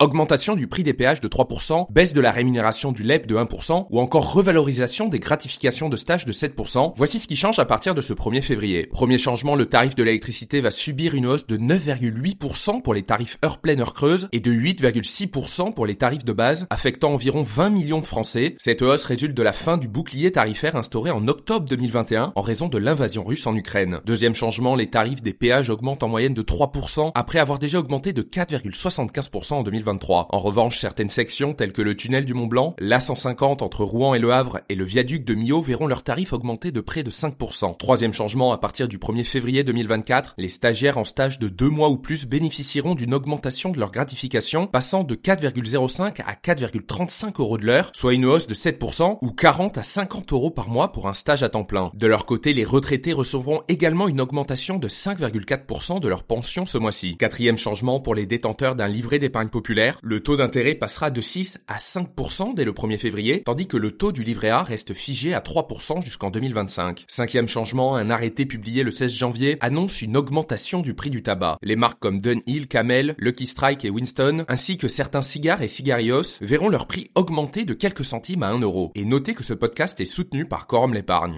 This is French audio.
Augmentation du prix des péages de 3%, baisse de la rémunération du LEP de 1% ou encore revalorisation des gratifications de stage de 7%. Voici ce qui change à partir de ce 1er février. Premier changement, le tarif de l'électricité va subir une hausse de 9,8% pour les tarifs heure pleine heure creuse et de 8,6% pour les tarifs de base, affectant environ 20 millions de Français. Cette hausse résulte de la fin du bouclier tarifaire instauré en octobre 2021 en raison de l'invasion russe en Ukraine. Deuxième changement, les tarifs des péages augmentent en moyenne de 3% après avoir déjà augmenté de 4,75% en 2023. En revanche, certaines sections telles que le tunnel du Mont Blanc, l'A150 entre Rouen et Le Havre et le viaduc de Millau verront leurs tarifs augmenter de près de 5%. Troisième changement, à partir du 1er février 2024, les stagiaires en stage de deux mois ou plus bénéficieront d'une augmentation de leur gratification passant de 4,05 à 4,35 euros de l'heure, soit une hausse de 7% ou 40 à 50 euros par mois pour un stage à temps plein. De leur côté, les retraités recevront également une augmentation de 5,4% de leur pension ce mois-ci. Quatrième changement pour les détenteurs d'un livret d'épargne populaire, le taux d'intérêt passera de 6 à 5% dès le 1er février, tandis que le taux du livret A reste figé à 3% jusqu'en 2025. Cinquième changement, un arrêté publié le 16 janvier annonce une augmentation du prix du tabac. Les marques comme Dunhill, Camel, Lucky Strike et Winston, ainsi que certains cigares et cigarios, verront leur prix augmenter de quelques centimes à 1 euro. Et notez que ce podcast est soutenu par Quorum l'épargne.